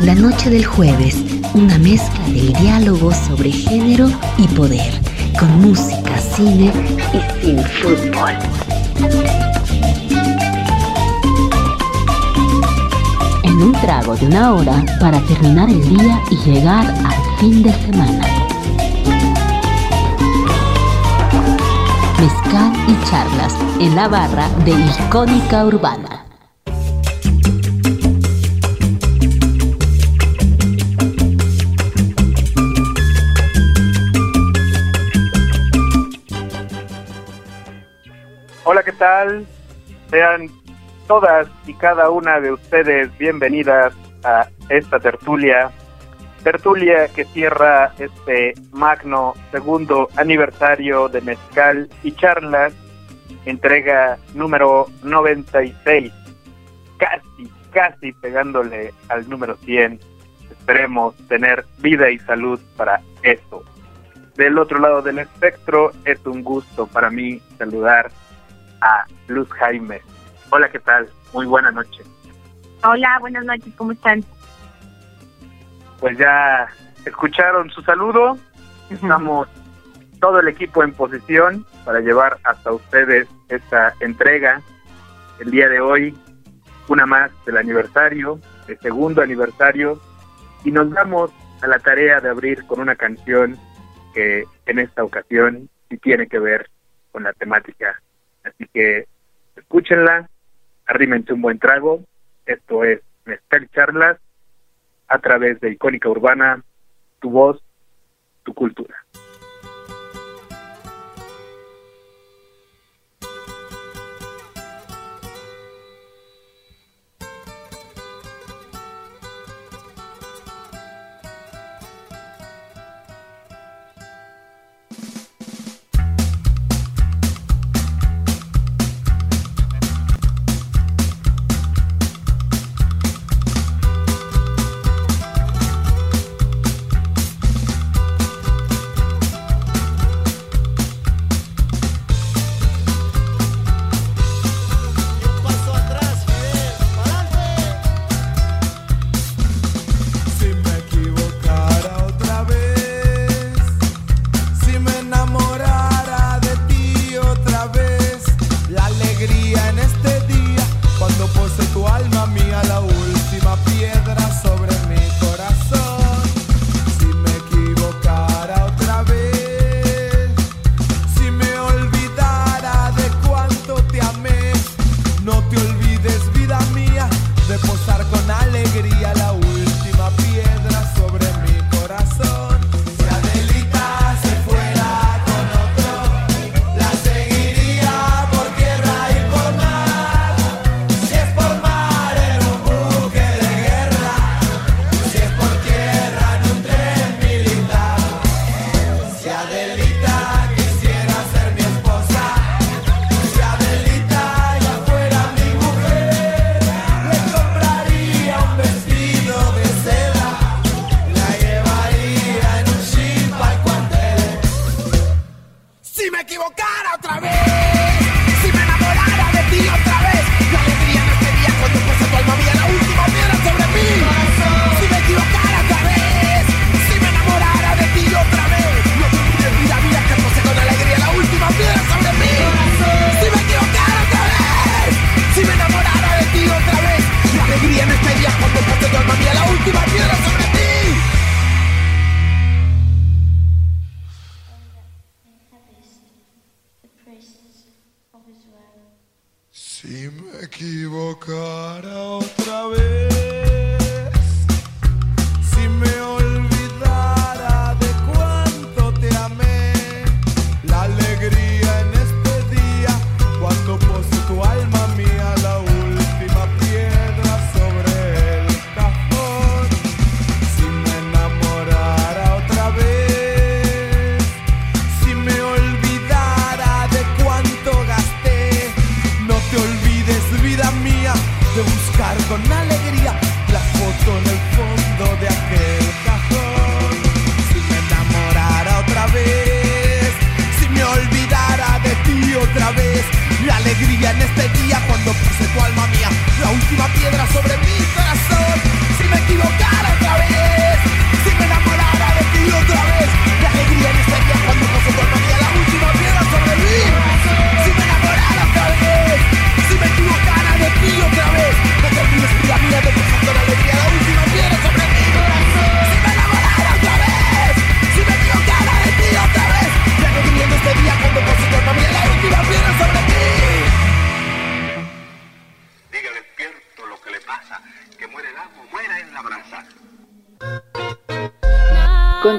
La noche del jueves, una mezcla del diálogo sobre género y poder, con música, cine y sin fútbol. En un trago de una hora para terminar el día y llegar al fin de semana. Mezcal y charlas en la barra de Icónica Urbana. Sean todas y cada una de ustedes bienvenidas a esta tertulia. Tertulia que cierra este magno segundo aniversario de Mezcal y Charlas, entrega número 96, casi, casi pegándole al número 100. Esperemos tener vida y salud para eso. Del otro lado del espectro, es un gusto para mí saludar a Luz Jaime. Hola, ¿qué tal? Muy buena noche. Hola, buenas noches, ¿cómo están? Pues ya escucharon su saludo. Estamos todo el equipo en posición para llevar hasta ustedes esta entrega. El día de hoy, una más del aniversario, el segundo aniversario, y nos damos a la tarea de abrir con una canción que en esta ocasión sí tiene que ver con la temática Así que escúchenla, arrímense un buen trago. Esto es Mezcal Charlas a través de Icónica Urbana, tu voz, tu cultura.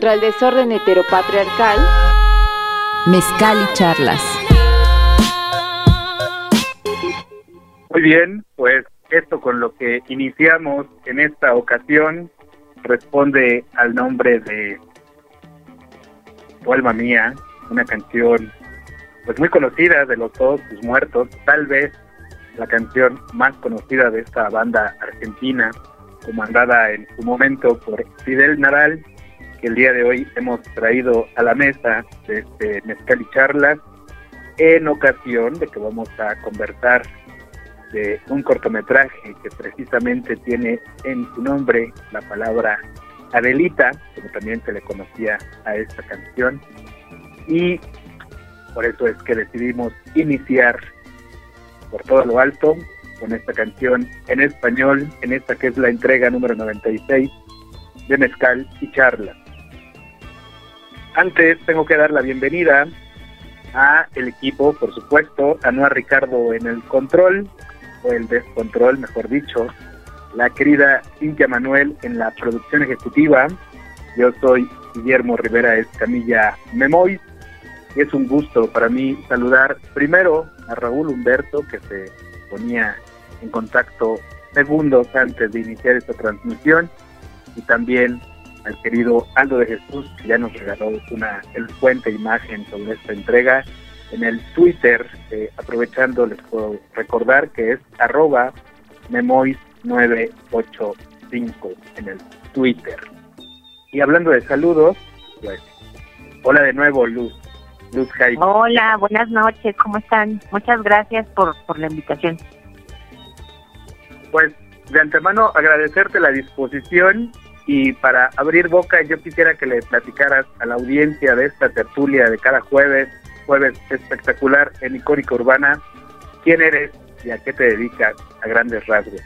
Contra el desorden heteropatriarcal, Mezcal y charlas. Muy bien, pues esto con lo que iniciamos en esta ocasión responde al nombre de Tu alma mía, una canción pues muy conocida de los todos tus muertos, tal vez la canción más conocida de esta banda argentina, comandada en su momento por Fidel Naral, que el día de hoy hemos traído a la mesa de este Mezcal y Charlas, en ocasión de que vamos a conversar de un cortometraje que precisamente tiene en su nombre la palabra Adelita, como también se le conocía a esta canción, y por eso es que decidimos iniciar por todo lo alto con esta canción en español, en esta que es la entrega número 96 de Mezcal y Charla. Antes tengo que dar la bienvenida a el equipo, por supuesto, a Noa Ricardo en el control, o el descontrol, mejor dicho, la querida Cintia Manuel en la producción ejecutiva. Yo soy Guillermo Rivera Escamilla Memois y es un gusto para mí saludar primero a Raúl Humberto que se ponía en contacto segundos antes de iniciar esta transmisión y también al querido Aldo de Jesús que ya nos regaló una elocuente imagen sobre esta entrega en el Twitter, eh, aprovechando les puedo recordar que es arroba memois985 en el Twitter. Y hablando de saludos, pues, hola de nuevo Luz, Luz Jaime. Hola, buenas noches, ¿cómo están? Muchas gracias por, por la invitación. Pues de antemano agradecerte la disposición y para abrir boca yo quisiera que le platicaras a la audiencia de esta tertulia de cada jueves, jueves espectacular en Icónica Urbana, quién eres y a qué te dedicas a grandes rasgos.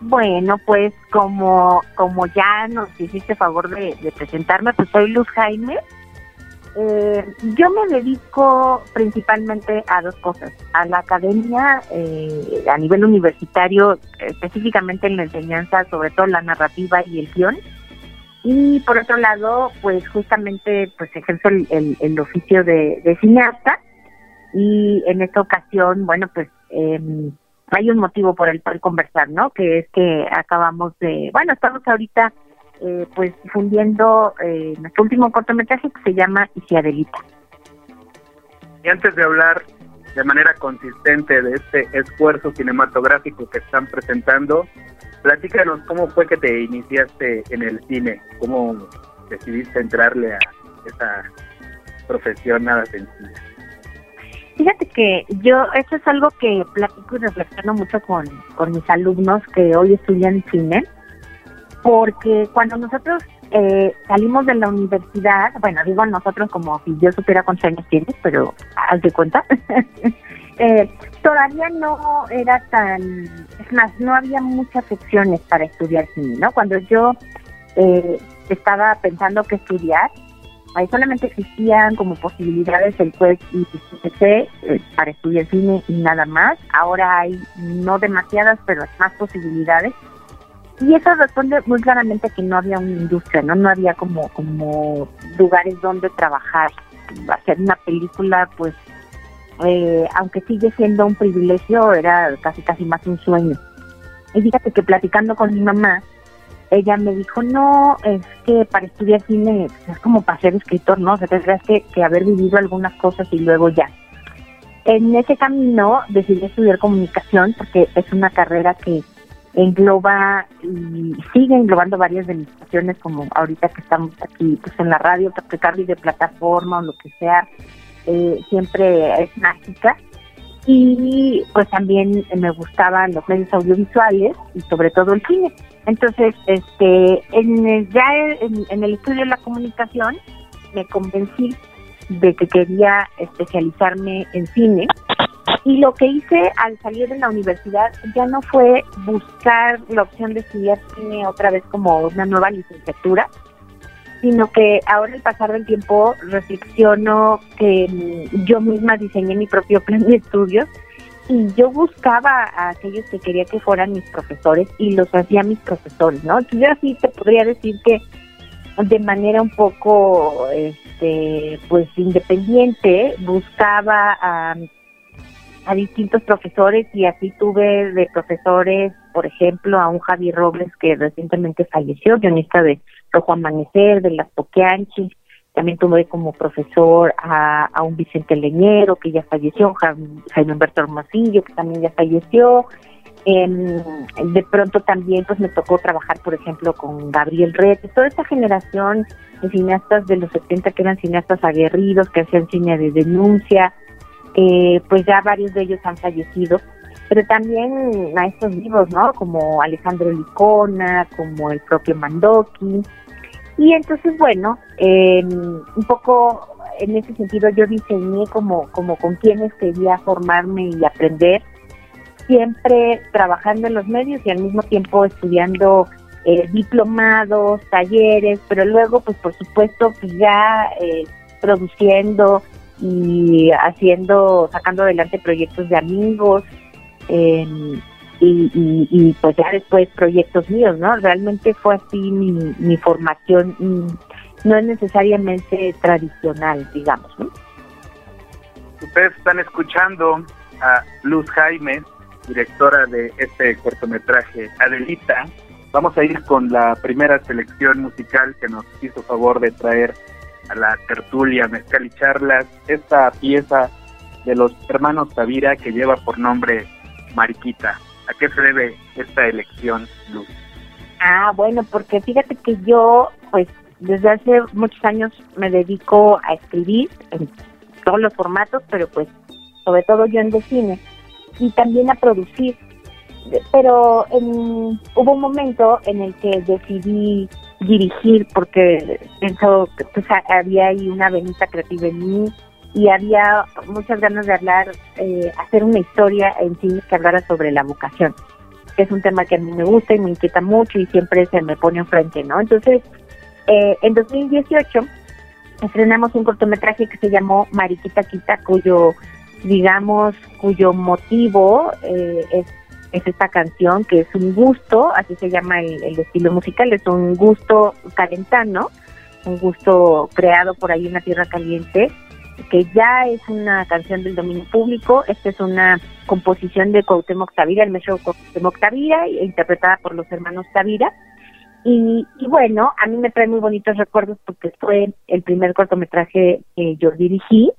Bueno, pues como, como ya nos hiciste favor de, de presentarme, pues soy Luz Jaime. Eh, yo me dedico principalmente a dos cosas, a la academia eh, a nivel universitario, específicamente en la enseñanza, sobre todo la narrativa y el guion, y por otro lado, pues justamente pues ejerzo el, el, oficio de, de, cineasta y en esta ocasión, bueno, pues eh, hay un motivo por el cual conversar, ¿no? Que es que acabamos de, bueno, estamos ahorita eh, pues difundiendo eh, nuestro último cortometraje que se llama Y si Adelita. Y antes de hablar de manera consistente de este esfuerzo cinematográfico que están presentando, platícanos cómo fue que te iniciaste en el cine, cómo decidiste entrarle a esa profesión nada sencilla. Fíjate que yo, esto es algo que platico y reflexiono mucho con, con mis alumnos que hoy estudian cine, porque cuando nosotros eh, salimos de la universidad, bueno, digo nosotros como si yo supiera cuántos años tienes, pero haz de cuenta, eh, todavía no era tan, es más, no había muchas opciones para estudiar cine, ¿no? Cuando yo eh, estaba pensando que estudiar, ahí solamente existían como posibilidades el CUEC y el eh, para estudiar cine y nada más. Ahora hay no demasiadas, pero más posibilidades. Y eso responde muy claramente que no había una industria, no no había como como lugares donde trabajar. Hacer una película, pues, eh, aunque sigue siendo un privilegio, era casi casi más un sueño. Y fíjate que platicando con mi mamá, ella me dijo, no, es que para estudiar cine es como para ser escritor, ¿no? O sea, tendrás que, que haber vivido algunas cosas y luego ya. en ese camino decidí estudiar comunicación porque es una carrera que engloba y sigue englobando varias de mis pasiones como ahorita que estamos aquí pues en la radio, que de plataforma o lo que sea, eh, siempre es mágica y pues también me gustaban los medios audiovisuales y sobre todo el cine. Entonces, este, en, ya en el estudio de la comunicación me convencí de que quería especializarme en cine. Y lo que hice al salir de la universidad ya no fue buscar la opción de estudiar cine otra vez como una nueva licenciatura, sino que ahora al pasar del tiempo reflexiono que yo misma diseñé mi propio plan de estudios y yo buscaba a aquellos que quería que fueran mis profesores y los hacía mis profesores, ¿no? Entonces yo así te podría decir que de manera un poco este pues independiente buscaba a, a distintos profesores y así tuve de profesores por ejemplo a un Javi Robles que recientemente falleció guionista de Rojo Amanecer de Las Poquianchis también tuve como profesor a, a un Vicente Leñero que ya falleció Jaime Humberto Hermosillo que también ya falleció. De pronto también pues me tocó trabajar, por ejemplo, con Gabriel Red, toda esta generación de cineastas de los 70 que eran cineastas aguerridos, que hacían cine de denuncia, eh, pues ya varios de ellos han fallecido, pero también maestros vivos, ¿no? Como Alejandro Licona, como el propio Mandoki. Y entonces, bueno, un poco en ese sentido yo diseñé como, como con quienes quería formarme y aprender siempre trabajando en los medios y al mismo tiempo estudiando eh, diplomados, talleres, pero luego, pues por supuesto, pues ya eh, produciendo y haciendo, sacando adelante proyectos de amigos em, y, pues ya después proyectos míos, ¿no? Realmente fue así mi, mi formación, no es necesariamente tradicional, digamos, ¿no? Ustedes están escuchando a Luz Jaime, directora de este cortometraje, Adelita. Vamos a ir con la primera selección musical que nos hizo favor de traer a la tertulia Mezcal y Charlas, esta pieza de los hermanos Tavira que lleva por nombre Mariquita. ¿A qué se debe esta elección, Luz? Ah, bueno, porque fíjate que yo, pues, desde hace muchos años me dedico a escribir en todos los formatos, pero pues, sobre todo yo en de cine y también a producir. Pero hubo un momento en el que decidí dirigir porque pensó que pues, había ahí una venita creativa en mí y había muchas ganas de hablar, eh, hacer una historia en cine que hablara sobre la vocación, que es un tema que a mí me gusta y me inquieta mucho y siempre se me pone enfrente, ¿no? Entonces, eh, en 2018 estrenamos un cortometraje que se llamó Mariquita Quita, cuyo digamos, cuyo motivo eh, es, es, esta canción, que es un gusto, así se llama el, estilo musical, es un gusto calentano, un gusto creado por ahí en la Tierra Caliente, que ya es una canción del dominio público, esta es una composición de Cuauhtémoc Tavira, el maestro Cuauhtémoc Tavira, interpretada por los hermanos Tavira, y, y, bueno, a mí me trae muy bonitos recuerdos porque fue el primer cortometraje que yo dirigí,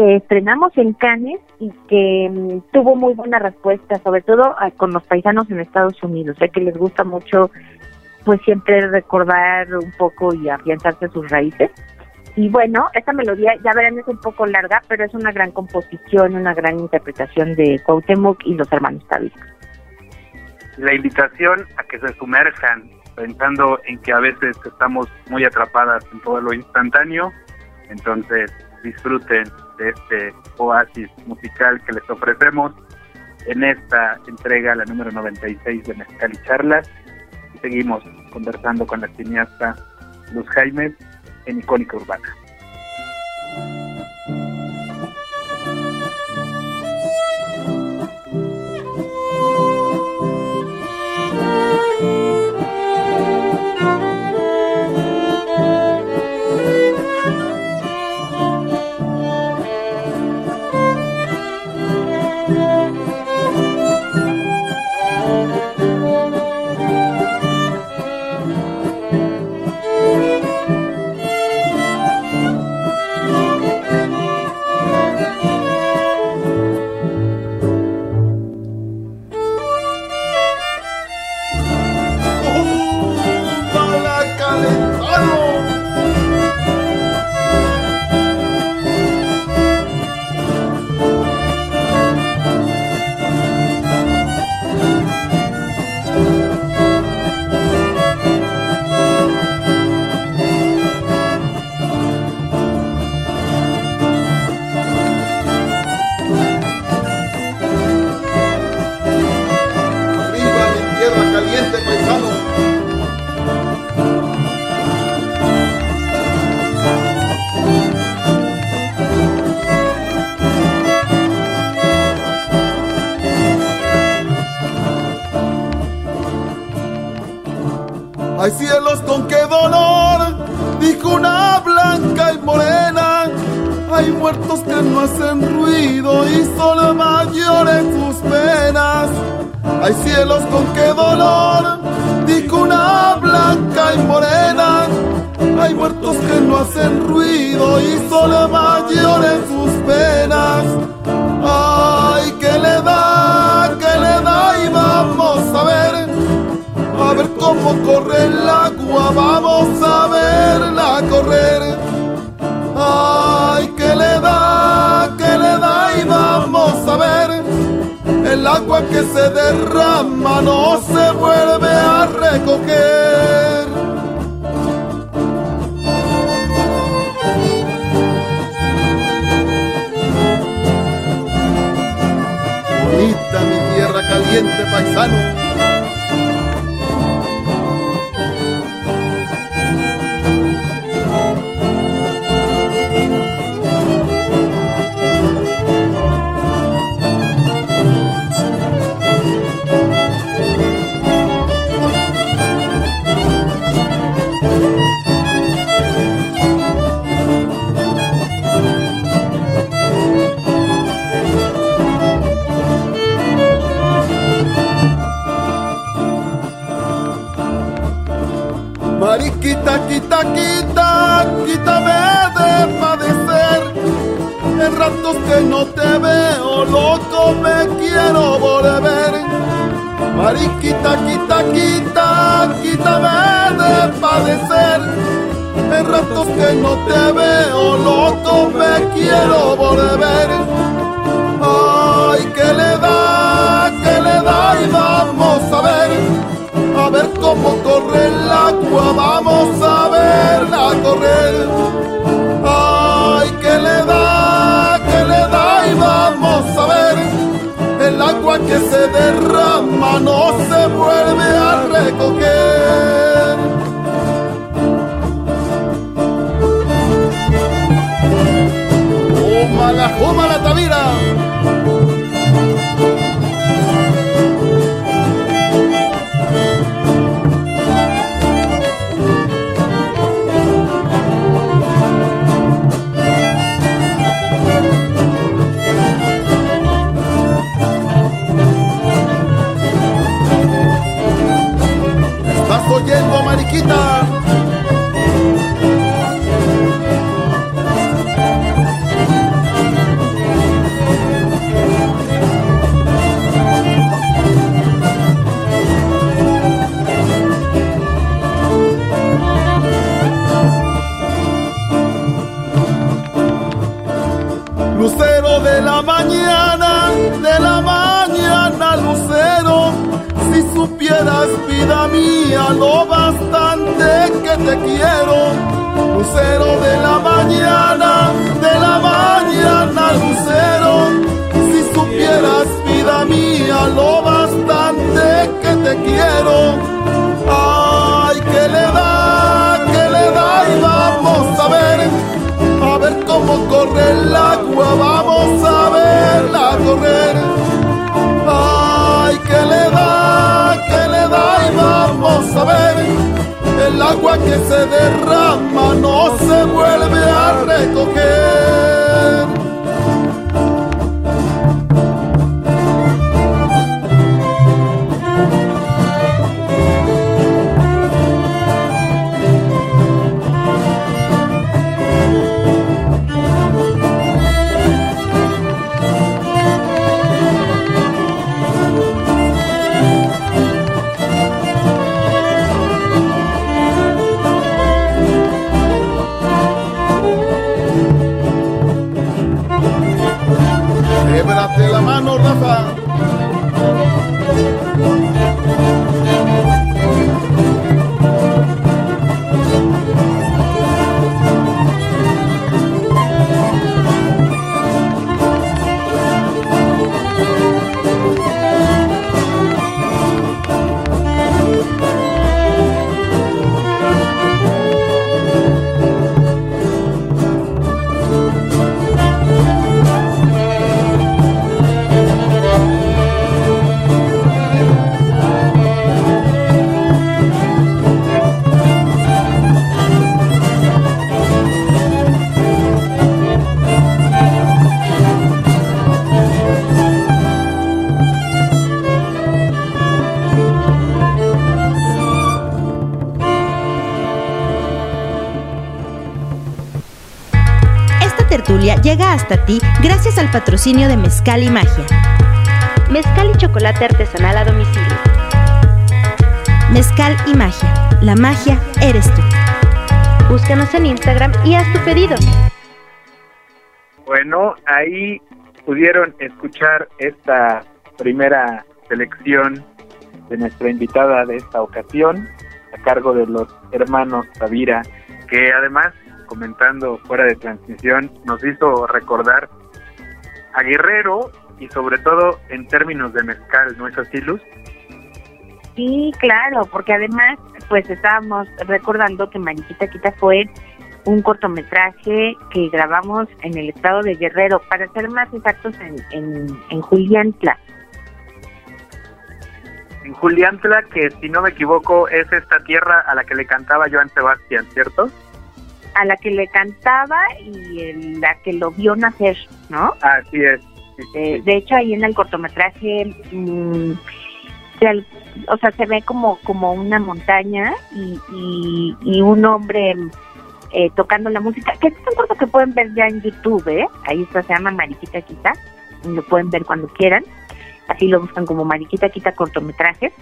que estrenamos en Cannes y que mm, tuvo muy buena respuesta, sobre todo con los paisanos en Estados Unidos, ya que les gusta mucho pues siempre recordar un poco y afianzarse sus raíces. Y bueno, esta melodía, ya verán, es un poco larga, pero es una gran composición, una gran interpretación de Cuauhtémoc y los hermanos Tavira. La invitación a que se sumerjan, pensando en que a veces estamos muy atrapadas en todo lo instantáneo, entonces disfruten este oasis musical que les ofrecemos en esta entrega, la número 96 de Mezcal Charlas. Seguimos conversando con la cineasta Luz Jaime en Icónica Urbana. Quiero volver. Mariquita, quita, quita, quítame de padecer. En ratos que no te veo, loco, me quiero volver. Ay, que le da, que le da y vamos a ver a ver cómo corre el agua, vamos a verla correr. Ay, que le da, que le da y vamos a ver. El agua que se derrama no se vuelve a recoger. ¡Juma la, juma la tavira! Mañana, de la mañana, lucero. Si supieras, vida mía, lo bastante que te quiero. Lucero de la mañana, de la mañana, lucero. Si supieras, vida mía, lo bastante que te quiero. Ay, que le da, que le da y vamos a ver ver cómo corre el agua, vamos a verla correr. Ay, que le da, que le da y vamos a ver. El agua que se derrama no se vuelve a recoger. Al patrocinio de Mezcal y Magia. Mezcal y chocolate artesanal a domicilio. Mezcal y Magia. La magia eres tú. Búscanos en Instagram y haz tu pedido. Bueno, ahí pudieron escuchar esta primera selección de nuestra invitada de esta ocasión, a cargo de los hermanos Tavira, que además, comentando fuera de transmisión, nos hizo recordar a Guerrero y sobre todo en términos de mezcal, ¿no es así, Luz? Sí, claro, porque además, pues estábamos recordando que Mariquita Quita fue un cortometraje que grabamos en el estado de Guerrero, para ser más exactos en, en, en Juliantla. En Juliantla, que si no me equivoco es esta tierra a la que le cantaba Joan Sebastián, ¿cierto? A la que le cantaba y la que lo vio nacer, ¿no? Así es. Eh, de hecho, ahí en el cortometraje, mm, se al- o sea, se ve como, como una montaña y, y, y un hombre eh, tocando la música, que es un corto que pueden ver ya en YouTube, ¿eh? Ahí está, se llama Mariquita Quita, lo pueden ver cuando quieran, así lo buscan como Mariquita Quita cortometraje.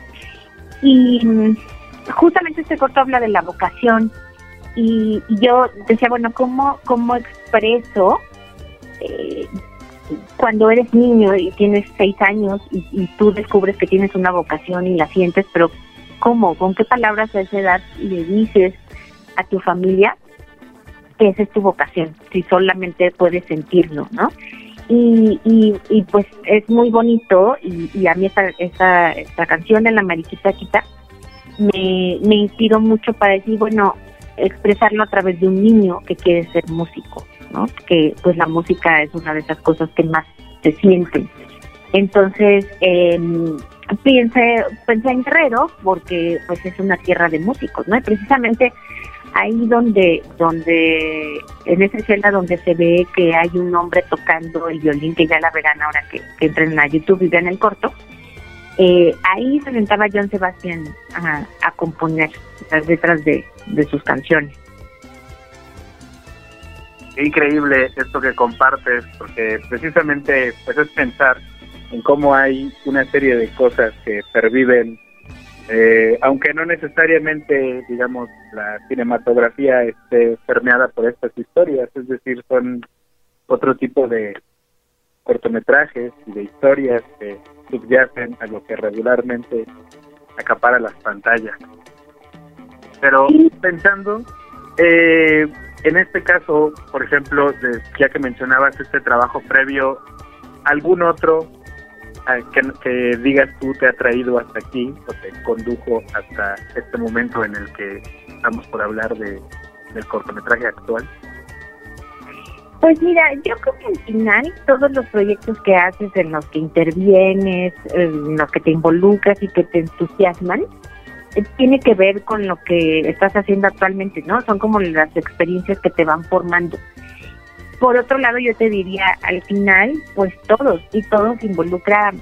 Y mm, justamente este corto habla de la vocación y, yo decía, bueno, ¿cómo, cómo expreso eh, cuando eres niño y tienes seis años y, y tú descubres que tienes una vocación y la sientes, pero ¿cómo? ¿Con qué palabras a esa edad le dices a tu familia que esa es tu vocación? Si solamente puedes sentirlo, ¿no? Y, y, pues es muy bonito y, y a mí esta, esta, esta canción de la Mariquita Quita me, me inspiró mucho para decir, bueno, expresarlo a través de un niño que quiere ser músico, ¿no? Que pues la música es una de esas cosas que más se sienten. Entonces, eh, pensé, pensé en Guerrero porque pues es una tierra de músicos, ¿no? Y precisamente ahí donde, donde, en esa escena donde se ve que hay un hombre tocando el violín, que ya la verán ahora que, que entren a YouTube y vean el corto, eh, ahí se sentaba John Sebastián a, a componer las letras de, de sus canciones. Increíble esto que compartes, porque precisamente pues es pensar en cómo hay una serie de cosas que perviven, eh, aunque no necesariamente, digamos, la cinematografía esté permeada por estas historias, es decir, son otro tipo de cortometrajes y de historias que subyacen a lo que regularmente acapara las pantallas. Pero pensando, eh, en este caso, por ejemplo, de- ya que mencionabas este trabajo previo, ¿algún otro que, que digas tú te ha traído hasta aquí o te condujo hasta este momento en el que estamos por hablar de, del cortometraje actual? Pues mira, yo creo que al final todos los proyectos que haces, en los que intervienes, en los que te involucras y que te entusiasman, eh, tiene que ver con lo que estás haciendo actualmente, ¿no? Son como las experiencias que te van formando. Por otro lado, yo te diría, al final, pues todos, y todos involucra...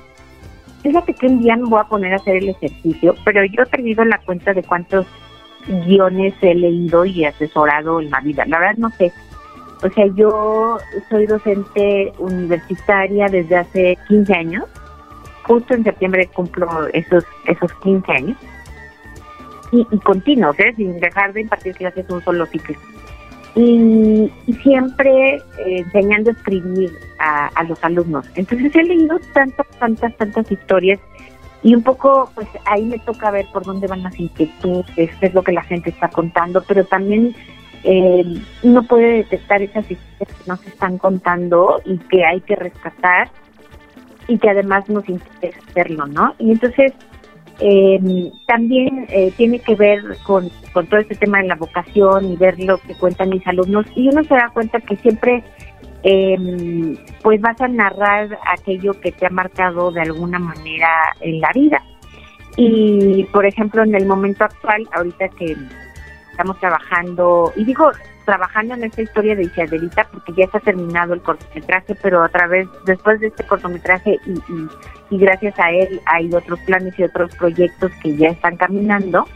Fíjate que un día me voy a poner a hacer el ejercicio, pero yo he perdido la cuenta de cuántos guiones he leído y asesorado en la vida. La verdad no sé, o sea, yo soy docente universitaria desde hace 15 años. Justo en septiembre cumplo esos esos 15 años. Y, y continuos, ¿eh? sin dejar de impartir clases un solo ciclo. Y, siempre eh, enseñando a escribir a, a los alumnos. Entonces he leído tantas, tantas, tantas historias y un poco, pues ahí me toca ver por dónde van las inquietudes, qué es lo que la gente está contando, pero también eh, uno puede detectar esas historias que no se están contando y que hay que rescatar y que además nos interesa hacerlo, ¿no? Y entonces eh, también eh, tiene que ver con, con todo este tema de la vocación y ver lo que cuentan mis alumnos y uno se da cuenta que siempre eh, pues vas a narrar aquello que te ha marcado de alguna manera en la vida. Y por ejemplo, en el momento actual, ahorita que estamos trabajando, y digo trabajando en esta historia de Isadelita porque ya está terminado el cortometraje, pero a través, después de este cortometraje y, y, gracias a él hay otros planes y otros proyectos que ya están caminando,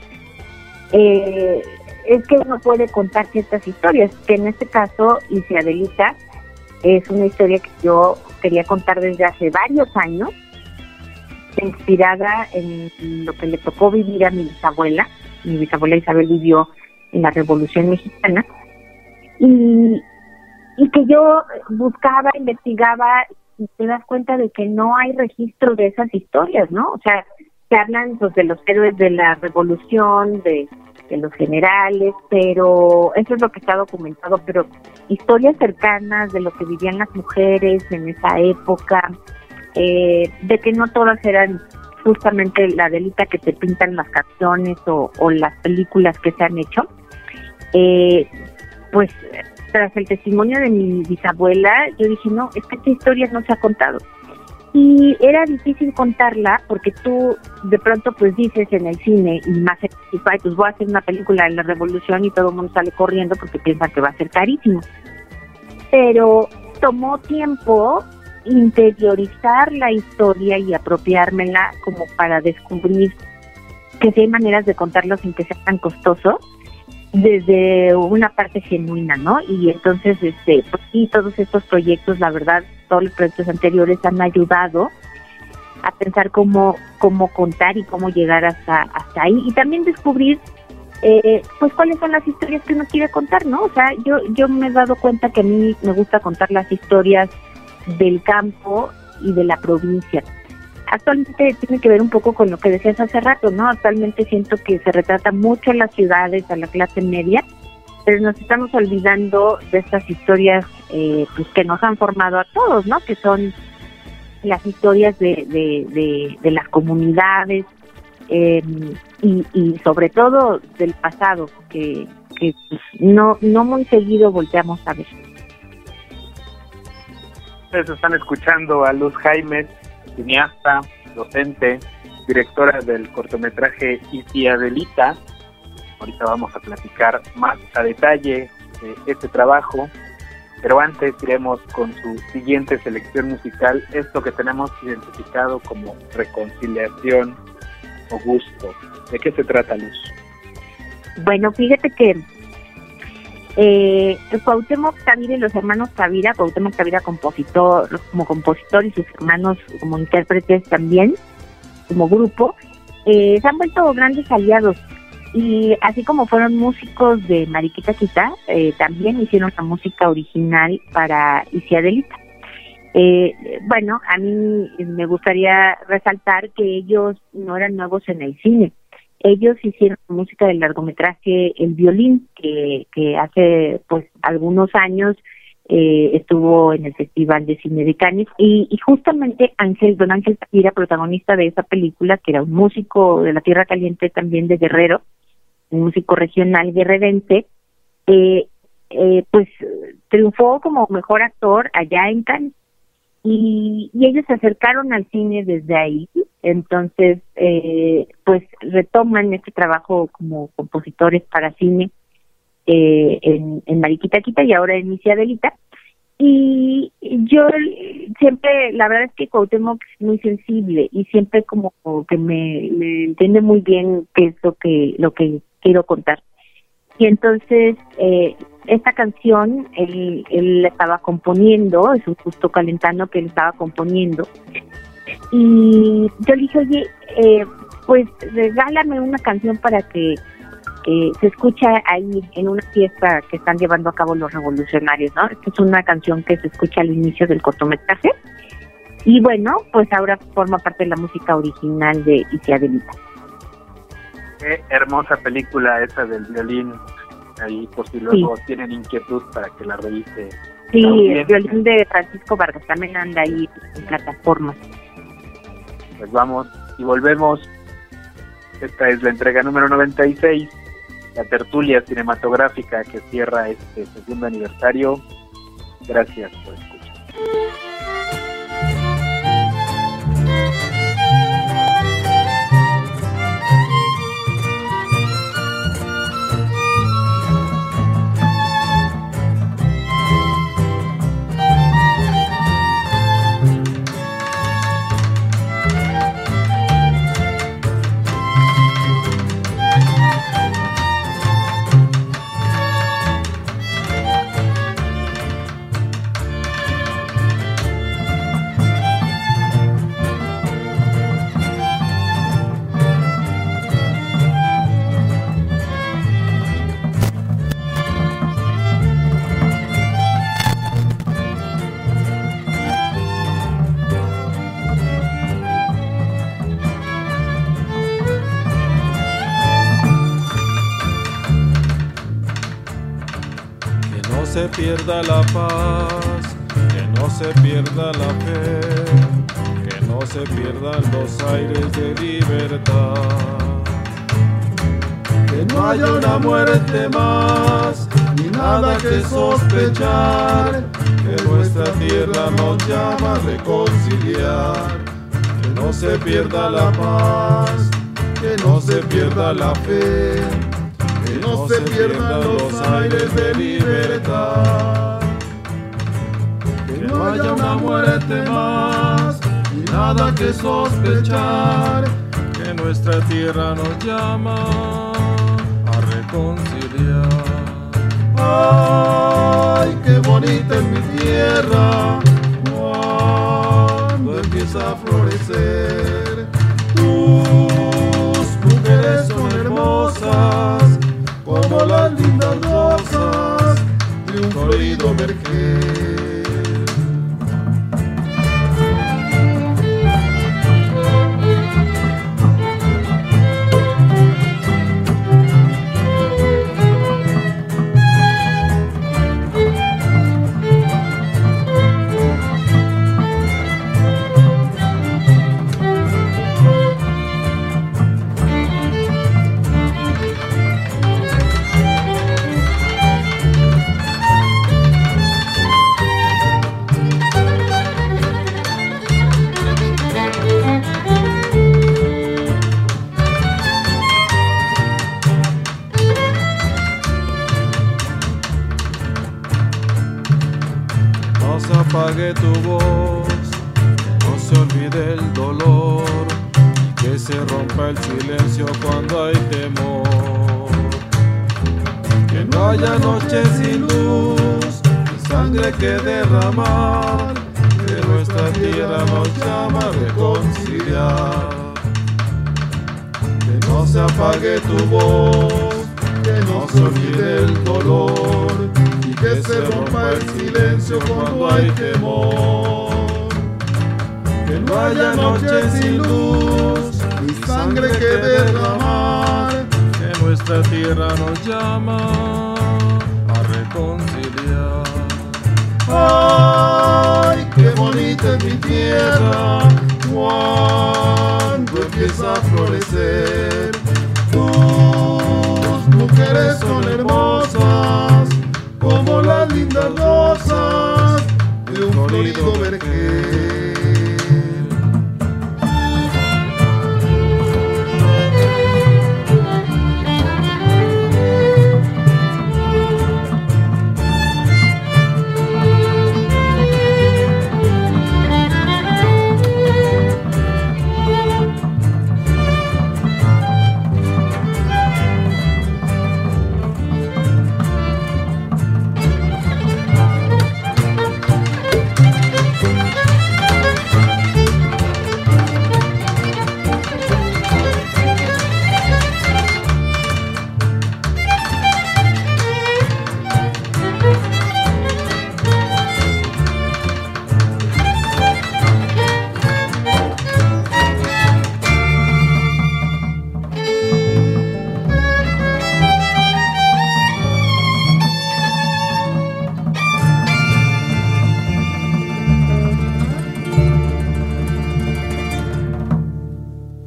eh, es que uno puede contar ciertas historias, que en este caso Isadelita es una historia que yo quería contar desde hace varios años, inspirada en lo que le tocó vivir a mi bisabuela. Mi bisabuela Isabel vivió la Revolución Mexicana. Y, y que yo buscaba, investigaba y te das cuenta de que no hay registro de esas historias, ¿no? O sea, se hablan pues, de los héroes de la revolución, de, de los generales, pero eso es lo que está documentado, pero historias cercanas de lo que vivían las mujeres en esa época, eh, de que no todas eran justamente la delita que te pintan las canciones o las películas que se han hecho, eh, pues tras el testimonio de mi bisabuela, yo dije, no, es que esta historia no se ha contado. Y era difícil contarla porque tú de pronto pues dices en el cine y más en pues voy a hacer una película de la revolución y todo el mundo sale corriendo porque piensa que va a ser carísimo. Pero tomó tiempo interiorizar la historia y apropiármela como para descubrir que si hay maneras de contarlo sin que sea tan costoso desde una parte genuina, ¿no? Y entonces, este, pues sí, todos estos proyectos, la verdad, todos los proyectos anteriores han ayudado a pensar cómo, cómo contar y cómo llegar hasta, hasta ahí y también descubrir eh, pues cuáles son las historias que uno quiere contar, ¿no? O sea, yo, yo me he dado cuenta que a mí me gusta contar las historias del campo y de la provincia actualmente tiene que ver un poco con lo que decías hace rato, ¿no? Actualmente siento que se retrata mucho en las ciudades, a la clase media, pero nos estamos olvidando de estas historias eh, pues que nos han formado a todos, ¿no? Que son las historias de, las comunidades eh, y, y, sobre todo del pasado, que, que pues, no, no muy seguido volteamos a ver. Ustedes están escuchando a Luz Jaime cineasta, docente, directora del cortometraje Iti Adelita. Ahorita vamos a platicar más a detalle de este trabajo, pero antes iremos con su siguiente selección musical, esto que tenemos identificado como reconciliación o gusto. ¿De qué se trata, Luz? Bueno, fíjate que eh, Cuauhtémoc Tavira y los hermanos Tavira, Cuauhtémoc Tavira compositor, como compositor y sus hermanos como intérpretes también, como grupo, eh, se han vuelto grandes aliados. Y así como fueron músicos de Mariquita Quita, eh, también hicieron la música original para Isiadelita. Eh, bueno, a mí me gustaría resaltar que ellos no eran nuevos en el cine ellos hicieron música del largometraje El Violín, que, que hace pues algunos años eh, estuvo en el Festival de Cine de Cannes. Y, justamente Ángel, don Ángel era protagonista de esa película, que era un músico de la Tierra Caliente también de Guerrero, un músico regional guerrerense, eh, eh, pues triunfó como mejor actor allá en Cannes y, ellos se acercaron al cine desde ahí entonces, eh, pues retoman este trabajo como compositores para cine eh, en, en Mariquita Quita y ahora en Delita. Y yo siempre, la verdad es que Cuauhtémoc es muy sensible y siempre como que me, me entiende muy bien qué es lo que, lo que quiero contar. Y entonces, eh, esta canción él, la estaba componiendo, es un justo calentando que él estaba componiendo. Y yo le dije, oye, eh, pues regálame una canción para que se escucha ahí en una fiesta que están llevando a cabo los revolucionarios, ¿no? Esta es una canción que se escucha al inicio del cortometraje. Y bueno, pues ahora forma parte de la música original de Isiadelita. Qué hermosa película esa del violín. Ahí, por si luego tienen inquietud para que la revise. Sí, el violín de Francisco Vargas también anda ahí en plataformas pues vamos y volvemos. Esta es la entrega número 96, la tertulia cinematográfica que cierra este segundo aniversario. Gracias por escuchar. Pierda la paz, que no se pierda la fe, que no se pierdan los aires de libertad. Que no haya una muerte más, ni nada que sospechar, que nuestra tierra nos llama a reconciliar. Que no se pierda la paz, que no se pierda la fe, que no se pierdan los aires de libertad. Que no haya una muerte más, ni nada que sospechar, que nuestra tierra nos llama a reconciliar. Ay, qué bonita es mi tierra, cuando empieza a florecer. perché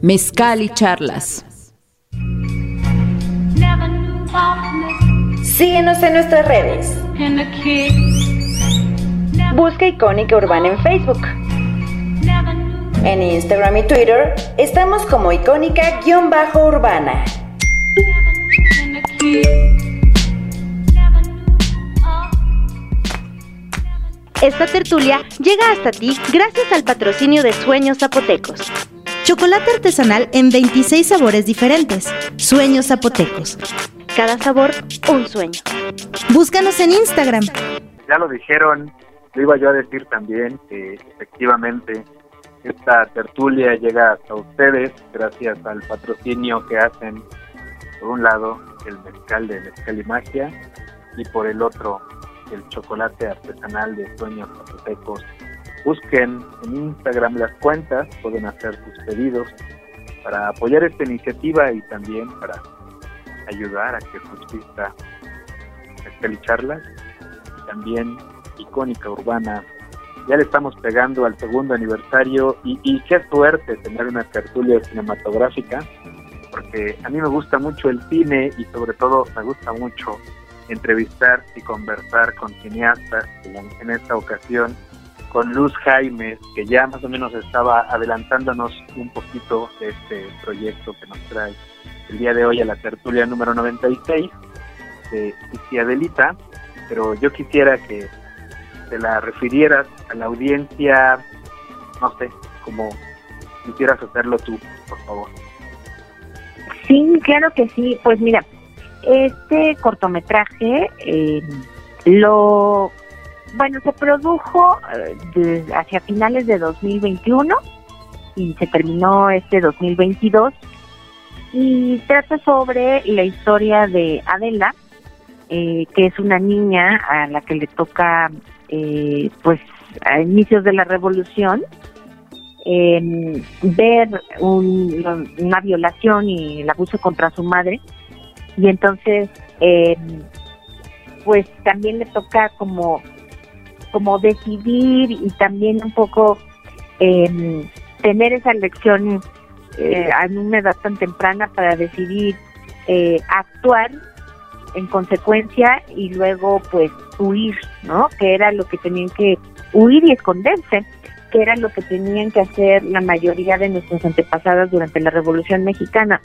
Mezcal y charlas. Síguenos en nuestras redes. Busca Icónica Urbana en Facebook. En Instagram y Twitter estamos como icónica-urbana. Esta tertulia llega hasta ti gracias al patrocinio de Sueños Zapotecos. Chocolate artesanal en 26 sabores diferentes. Sueños Zapotecos. Cada sabor, un sueño. Búscanos en Instagram. Ya lo dijeron, lo iba yo a decir también, que efectivamente esta tertulia llega hasta ustedes gracias al patrocinio que hacen, por un lado, el mezcal de Mezcal y Magia, y por el otro, el chocolate artesanal de Sueños Zapotecos. Busquen en Instagram las cuentas, pueden hacer sus pedidos para apoyar esta iniciativa y también para ayudar a que y Charlas también icónica urbana. Ya le estamos pegando al segundo aniversario y, y qué suerte tener una tertulia cinematográfica, porque a mí me gusta mucho el cine y sobre todo me gusta mucho entrevistar y conversar con cineastas, en esta ocasión con Luz Jaime, que ya más o menos estaba adelantándonos un poquito de este proyecto que nos trae el día de hoy a la tertulia número 96 de Adelita, pero yo quisiera que te la refirieras a la audiencia, no sé, como quisieras hacerlo tú, por favor. Sí, claro que sí. Pues mira, este cortometraje eh, lo bueno, se produjo eh, hacia finales de 2021 y se terminó este 2022 y trata sobre la historia de Adela, eh, que es una niña a la que le toca, eh, pues, a inicios de la revolución, ver una violación y el abuso contra su madre. Y entonces, pues, también le toca como como decidir y también un poco em, tener esa elección eh, a una edad tan temprana para decidir eh, actuar en consecuencia y luego pues huir, ¿no? Que era lo que tenían que huir y esconderse, que era lo que tenían que hacer la mayoría de nuestros antepasados durante la Revolución Mexicana.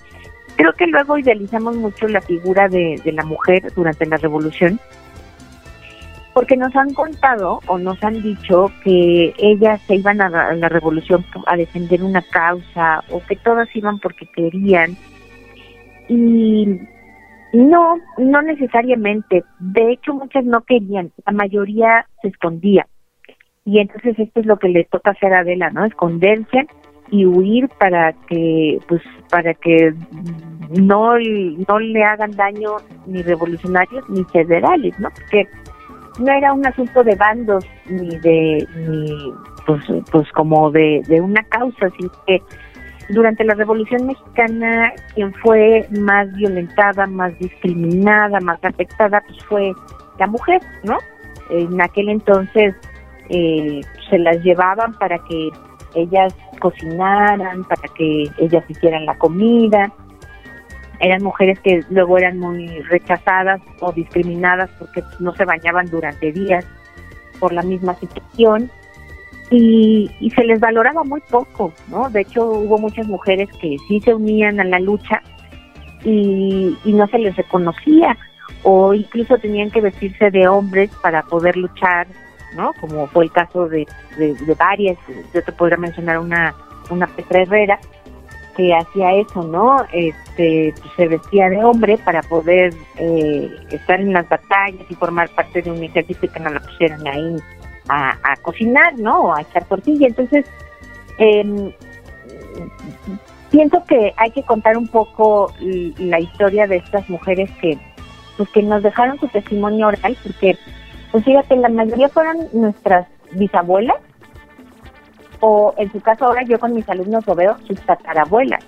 Creo que luego idealizamos mucho la figura de, de la mujer durante la Revolución porque nos han contado o nos han dicho que ellas se iban a la, revolución a defender una causa o que todas iban porque querían y no, no necesariamente. De hecho, muchas no querían, la mayoría se escondía. Y entonces esto es lo que le toca hacer a Adela, ¿no? Esconderse y huir para que, pues, para que no, no le hagan daño ni revolucionarios ni federales, ¿no? Porque no era un asunto de bandos ni de ni pues pues como de, de una causa sino que durante la Revolución Mexicana quien fue más violentada, más discriminada, más afectada pues fue la mujer, ¿no? En aquel entonces eh, se las llevaban para que ellas cocinaran, para que ellas hicieran la comida, eran mujeres que luego eran muy rechazadas o discriminadas porque no se bañaban durante días por la misma situación y, se les valoraba muy poco, ¿no? De hecho hubo muchas mujeres que sí se unían a la lucha y, no se les reconocía o incluso tenían que vestirse de hombres para poder luchar, ¿no? Como fue el caso de, de, de varias, yo te podría mencionar una, una Petra Herrera, que hacía eso, ¿no? Este, pues, se vestía de hombre para poder eh, estar en las batallas y formar parte de un ejército que no la pusieran ahí a, cocinar, ¿no? O a echar tortilla. Entonces, eh, pienso que hay que contar un poco la historia de estas mujeres que, pues, que nos dejaron su testimonio oral, porque, pues fíjate, la mayoría fueron nuestras bisabuelas, o en su caso ahora yo con mis alumnos lo veo sus tatarabuelas.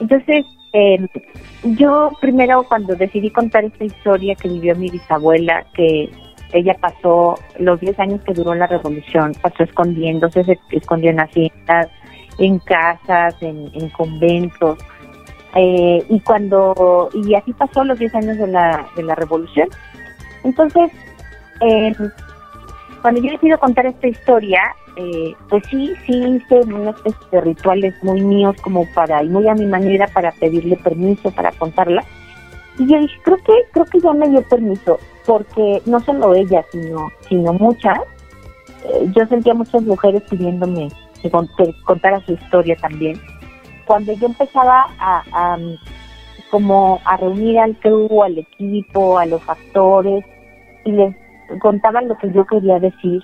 Entonces, eh, yo primero cuando decidí contar esta historia que vivió mi bisabuela, que ella pasó los 10 años que duró la revolución, pasó escondiéndose, se escondió en haciendas, en casas, en, conventos, eh, y cuando, y así pasó los 10 años de la, de la revolución. Entonces, eh, cuando yo decido contar esta historia, eh, pues sí, sí hice unos de rituales muy míos como para, y muy a mi manera para pedirle permiso para contarla. Y yo dije, creo que, creo que ya me dio permiso, porque no solo ella, sino, sino muchas, eh, yo sentía muchas mujeres pidiéndome que, contara su historia también. Cuando yo empezaba a, a como a reunir al crew, al equipo, a los actores, y les contaba lo que yo quería decir,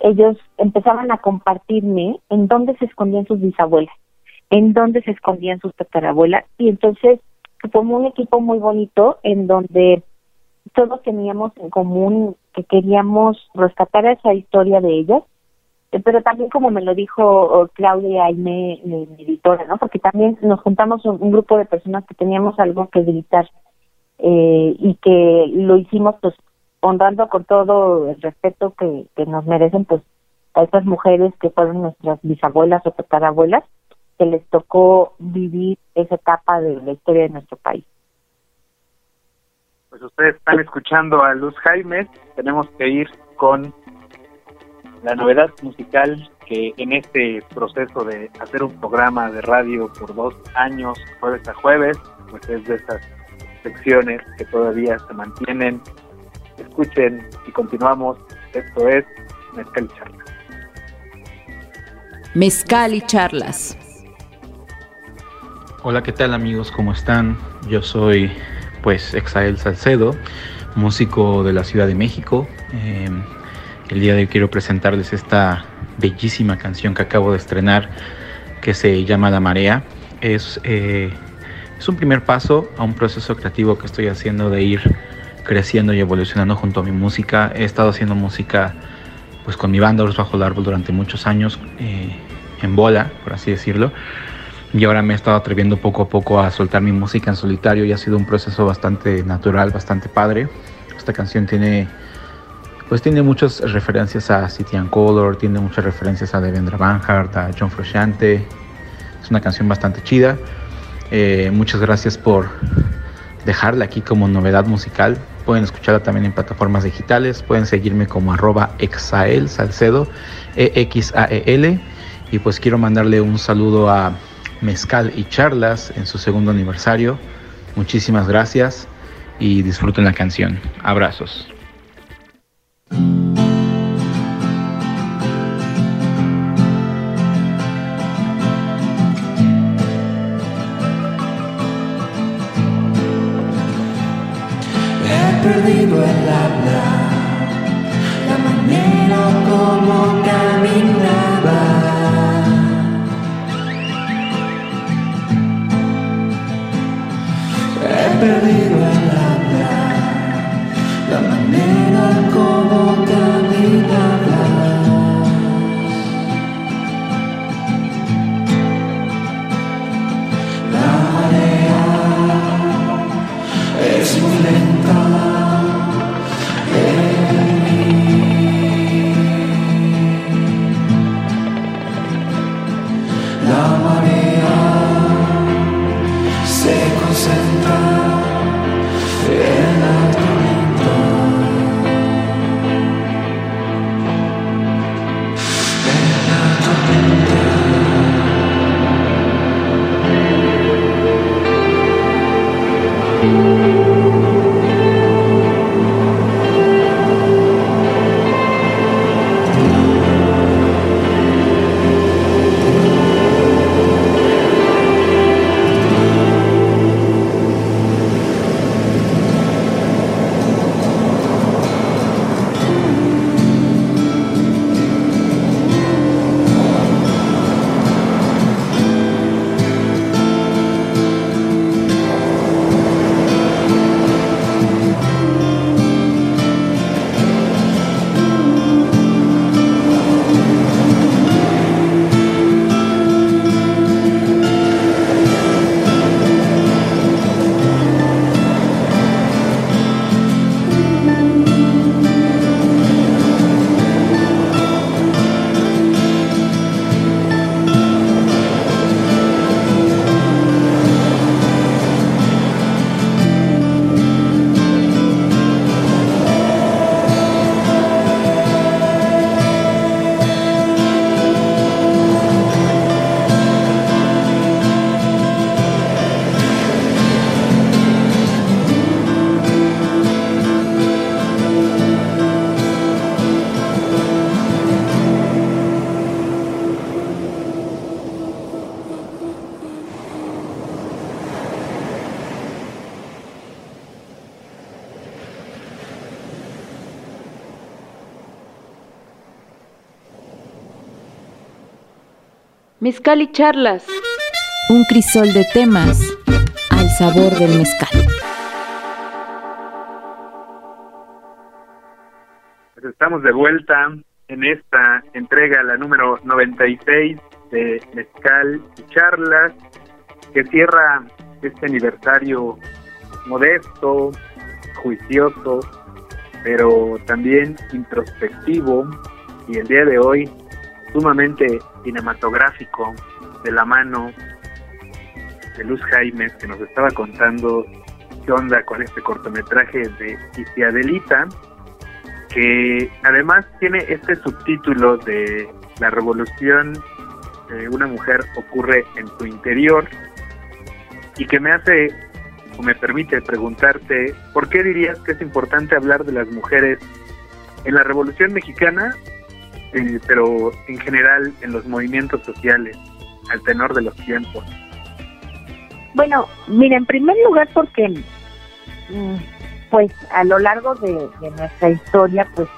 ellos empezaban a compartirme en dónde se escondían sus bisabuelas, en dónde se escondían sus tatarabuelas, y entonces formó un equipo muy bonito en donde todos teníamos en común que queríamos rescatar esa historia de ellas, eh, pero también como me lo dijo oh, Claudia Aime, mi, editora, ¿no? Porque también nos juntamos un, grupo de personas que teníamos algo que gritar eh, y que lo hicimos pues honrando con todo el respeto que, que nos merecen, pues a estas mujeres que fueron nuestras bisabuelas o tatarabuelas, que les tocó vivir esa etapa de la historia de nuestro país. Pues ustedes están escuchando a Luz Jaime, tenemos que ir con la novedad musical que en este proceso de hacer un programa de radio por dos años, jueves a jueves, pues es de esas secciones que todavía se mantienen. Escuchen y continuamos. Esto es Mezcal y Charlas. Mezcal y Charlas. Hola, ¿qué tal amigos? ¿Cómo están? Yo soy pues Exael Salcedo, músico de la Ciudad de México. Eh, el día de hoy quiero presentarles esta bellísima canción que acabo de estrenar que se llama La Marea. Es, eh, es un primer paso a un proceso creativo que estoy haciendo de ir creciendo y evolucionando junto a mi música. He estado haciendo música pues con mi banda Bajo el Árbol durante muchos años eh, en bola, por así decirlo. Y ahora me he estado atreviendo poco a poco a soltar mi música en solitario y ha sido un proceso bastante natural, bastante padre. Esta canción tiene pues tiene muchas referencias a City and Color, tiene muchas referencias a Devendra Banhart, a John Frusciante. Es una canción bastante chida. Eh, muchas gracias por dejarla aquí como novedad musical. Pueden escucharla también en plataformas digitales. Pueden seguirme como arroba exael salcedo, E-X-A-E-L. Y pues quiero mandarle un saludo a Mezcal y Charlas en su segundo aniversario. Muchísimas gracias y disfruten la canción. Abrazos. Mezcal y Charlas. Un crisol de temas al sabor del mezcal. Pues estamos de vuelta en esta entrega, la número 96 de Mezcal y Charlas, que cierra este aniversario modesto, juicioso, pero también introspectivo y el día de hoy sumamente cinematográfico de la mano de Luz Jaimes que nos estaba contando qué onda con este cortometraje de Isiadelita que además tiene este subtítulo de la revolución de una mujer ocurre en tu interior y que me hace o me permite preguntarte por qué dirías que es importante hablar de las mujeres en la revolución mexicana pero en general en los movimientos sociales al tenor de los tiempos bueno mira en primer lugar porque mm, pues a lo largo de, nuestra historia, pues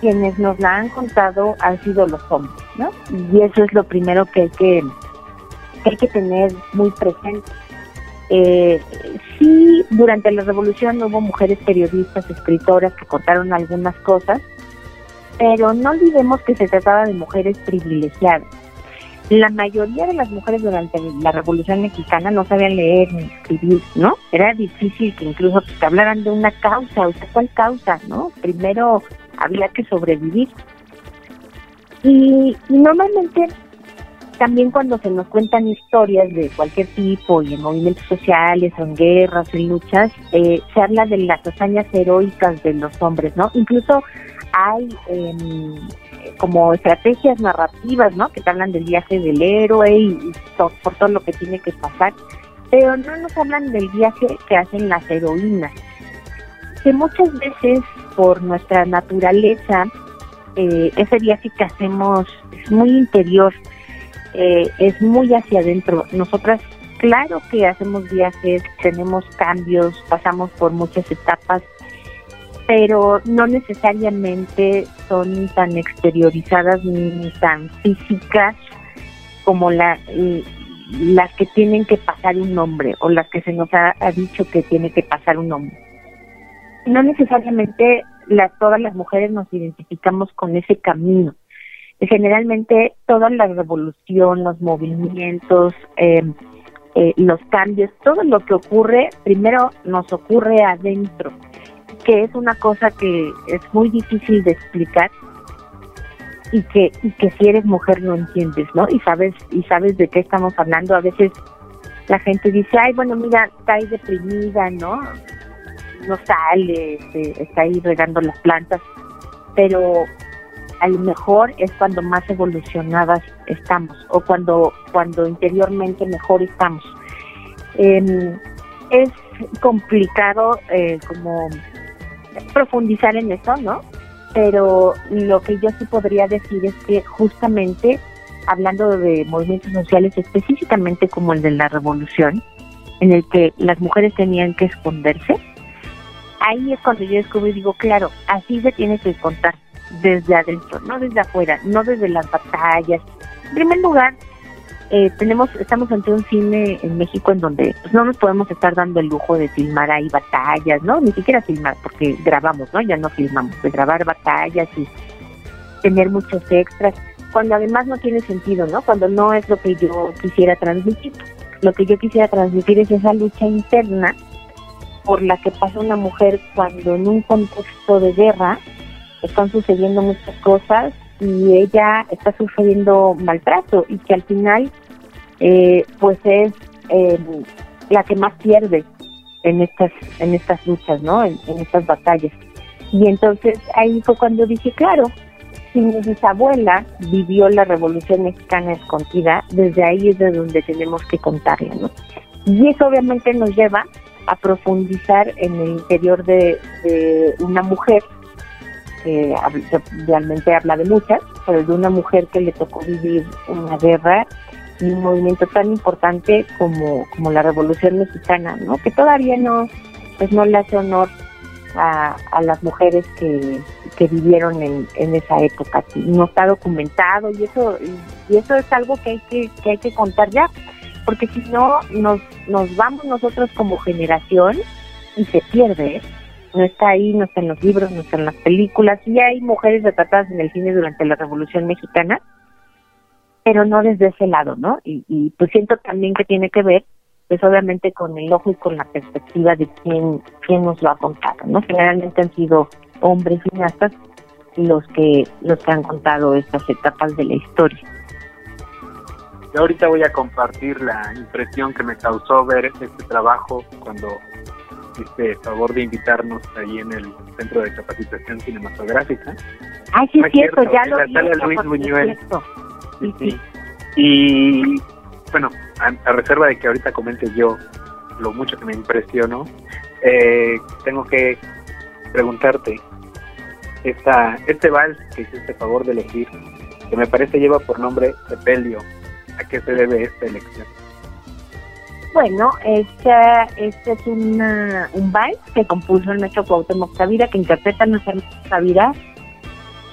quienes nos la han contado han sido los hombres, ¿no? Y eso es lo primero que hay que, hay que tener muy presente. Eh, sí, durante la revolución hubo mujeres periodistas, escritoras que contaron algunas cosas, pero no olvidemos que se trataba de mujeres privilegiadas la mayoría de las mujeres durante la Revolución Mexicana no sabían leer ni escribir, ¿no? Era difícil que incluso te hablaran de una causa, o sea, ¿cuál causa, no? Primero había que sobrevivir. Y, normalmente también cuando se nos cuentan historias de cualquier tipo y en movimientos sociales, en guerras, en luchas, eh, se habla de las hazañas heroicas de los hombres, ¿no? Incluso hay eh, como estrategias narrativas, ¿no? Que hablan del viaje del héroe y, por todo lo que tiene que pasar, pero no nos hablan del viaje que hacen las heroínas, que muchas veces por nuestra naturaleza eh, ese viaje que hacemos es muy interior, eh, es muy hacia adentro. Nosotras, claro que hacemos viajes, tenemos cambios, pasamos por muchas etapas, pero no necesariamente son tan exteriorizadas ni tan físicas como la, las que tienen que pasar un hombre o las que se nos ha, dicho que tiene que pasar un hombre. No necesariamente las, todas las mujeres nos identificamos con ese camino. Generalmente toda la revolución, los movimientos, em, eh, los cambios, todo lo que ocurre, primero nos ocurre adentro que es una cosa que es muy difícil de explicar y que y que si eres mujer no entiendes, ¿no? Y sabes y sabes de qué estamos hablando. A veces la gente dice, ay, bueno, mira, está ahí deprimida, ¿no? No sale, este, está ahí regando las plantas, pero a lo mejor es cuando más evolucionadas estamos o cuando cuando interiormente mejor estamos. Em, es complicado eh, como profundizar en eso, ¿no? Pero lo que yo sí podría decir es que justamente hablando de movimientos sociales específicamente como el de la revolución, en el que las mujeres tenían que esconderse, ahí es cuando yo descubrí digo, claro, así se tiene que contar desde adentro, no desde afuera, no desde las batallas. En primer lugar, eh, tenemos estamos ante un cine en México en donde pues, no nos podemos estar dando el lujo de filmar ahí batallas, ¿no? Ni siquiera filmar, porque grabamos, ¿no? Ya no filmamos, de grabar batallas y tener muchos extras, cuando además no tiene sentido, ¿no? Cuando no es lo que yo quisiera transmitir. Lo que yo quisiera transmitir es esa lucha interna por la que pasa una mujer cuando en un contexto de guerra están sucediendo muchas cosas y ella está sufriendo maltrato y que al final eh, pues es eh, la que más pierde en estas en estas luchas no en, estas batallas. Y entonces ahí fue cuando dije claro si mi bisabuela vivió la revolución mexicana escondida desde ahí es de donde tenemos que contarla no y eso obviamente nos lleva a profundizar en el interior de, de una mujer que realmente habla de muchas, pero de una mujer que le tocó vivir una guerra y un movimiento tan importante como, como la Revolución Mexicana, ¿no? Que todavía no, pues no le hace honor a, a las mujeres que, que vivieron en, en esa época. No está documentado y eso, y eso es algo que hay que, que hay que contar ya, porque si no nos, nos vamos nosotros como generación y se pierde, no está ahí, no está en los libros, no está en las películas. y hay mujeres retratadas en el cine durante la Revolución Mexicana, pero no desde ese lado, ¿no? Y, y pues siento también que tiene que ver pues obviamente con el ojo y con la perspectiva de quién, quién nos lo ha contado, ¿no? Generalmente han sido hombres cineastas los que, los que han contado estas etapas de la historia. Yo ahorita voy a compartir la impresión que me causó ver este trabajo cuando hiciste favor de invitarnos ahí en el Centro de Capacitación Cinematográfica. Ay, sí, es cierto, ya lo vi. Luis Buñuel. Sí, sí. Y bueno, a, reserva de que ahorita comente yo lo mucho que me impresionó, eh, tengo que preguntarte, esta, este vals que hiciste favor de elegir, que me parece lleva por nombre Sepelio, ¿a qué se debe esta elección? Bueno, este, este es una, un vals que compuso el maestro Cuauhtémoc Tavira, que interpreta nuestra Tavira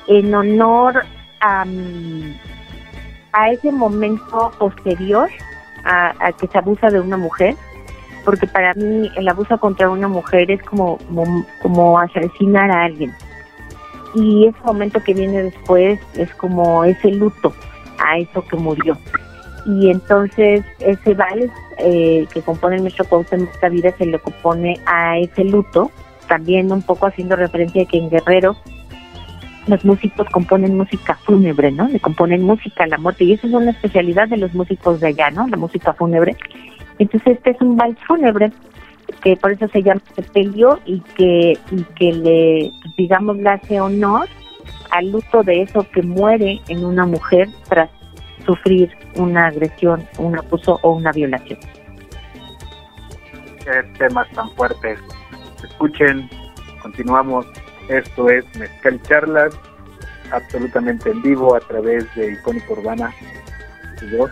en honor a, a ese momento posterior a, que se abusa de una mujer, porque para mí el abuso contra una mujer es como, como, asesinar a alguien. Y ese momento que viene después es como ese luto a eso que murió. Y entonces ese vals eh, que compone nuestro en esta vida se le compone a ese luto, también un poco haciendo referencia a que en Guerrero los músicos componen música fúnebre, ¿no? Le componen música a la muerte y eso es una especialidad de los músicos de allá, ¿no? La música fúnebre. Entonces este es un vals fúnebre que por eso se llama sepelio y que y que le digamos le hace honor al luto de eso que muere en una mujer tras sufrir una agresión, un abuso o una violación. Qué temas tan fuertes. Escuchen, continuamos esto es Mezcal Charlas, absolutamente en vivo a través de Icónica Urbana, su voz,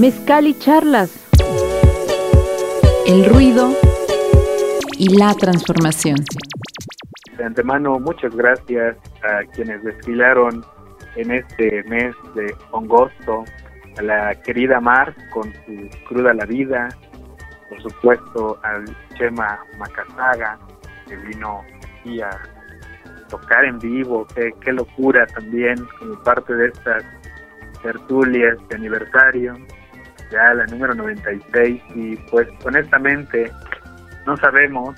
Mezcal y charlas. El ruido y la transformación. De antemano, muchas gracias a quienes desfilaron en este mes de agosto, a la querida Mar con su cruda la vida, por supuesto al Chema Macasaga, que vino aquí a tocar en vivo, qué locura también como parte de estas tertulias de aniversario, ya la número 96, y pues honestamente no sabemos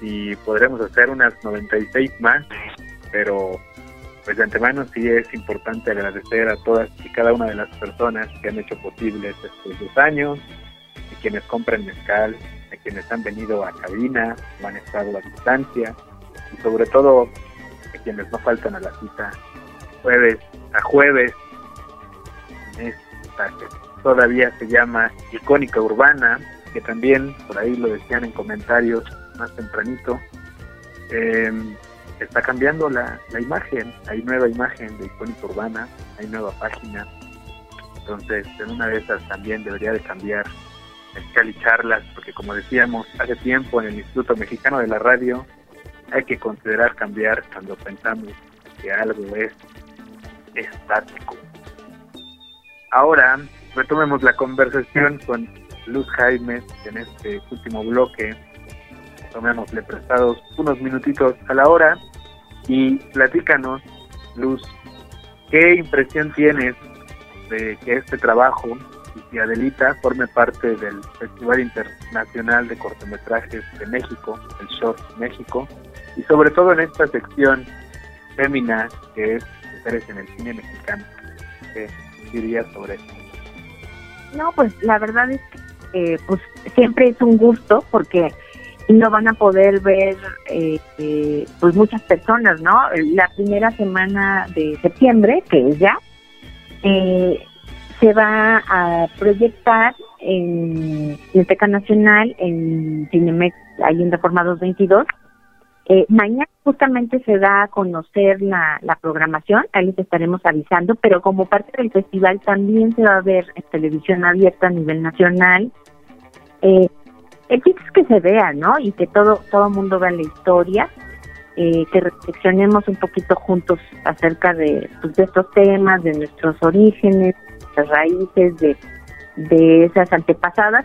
si podremos hacer unas 96 más, pero pues de antemano sí es importante agradecer a todas y cada una de las personas que han hecho posible estos dos años, a quienes compran mezcal, a quienes han venido a cabina han estado a distancia, y sobre todo a quienes no faltan a la cita jueves a jueves esta que todavía se llama icónica urbana que también por ahí lo decían en comentarios más tempranito eh, está cambiando la, la imagen hay nueva imagen de icónica urbana hay nueva página entonces en una de esas también debería de cambiar el charlas porque como decíamos hace tiempo en el Instituto Mexicano de la Radio hay que considerar cambiar cuando pensamos que algo es estático. Ahora retomemos la conversación con Luz Jaime en este último bloque. Tomémosle prestados unos minutitos a la hora y platícanos, Luz, ¿qué impresión tienes de que este trabajo y Adelita forme parte del Festival Internacional de Cortometrajes de México, el Short México, y sobre todo en esta sección fémina que es mujeres en el cine mexicano. ¿Qué dirías sobre eso? No, pues la verdad es que eh, pues siempre es un gusto porque no van a poder ver eh, eh, pues muchas personas, ¿no? La primera semana de septiembre, que es ya, se va a proyectar en Cineteca Nacional, en Cinemex, ahí en Reforma 222, eh, mañana justamente se da a conocer la, programación, ahí les estaremos avisando, pero como parte del festival también se va a ver en televisión abierta a nivel nacional. Eh, el chiste es que se vea, ¿no? Y que todo todo mundo vea la historia, eh, que reflexionemos un poquito juntos acerca de, pues, de estos temas, de nuestros orígenes, las raíces, de, de esas antepasadas.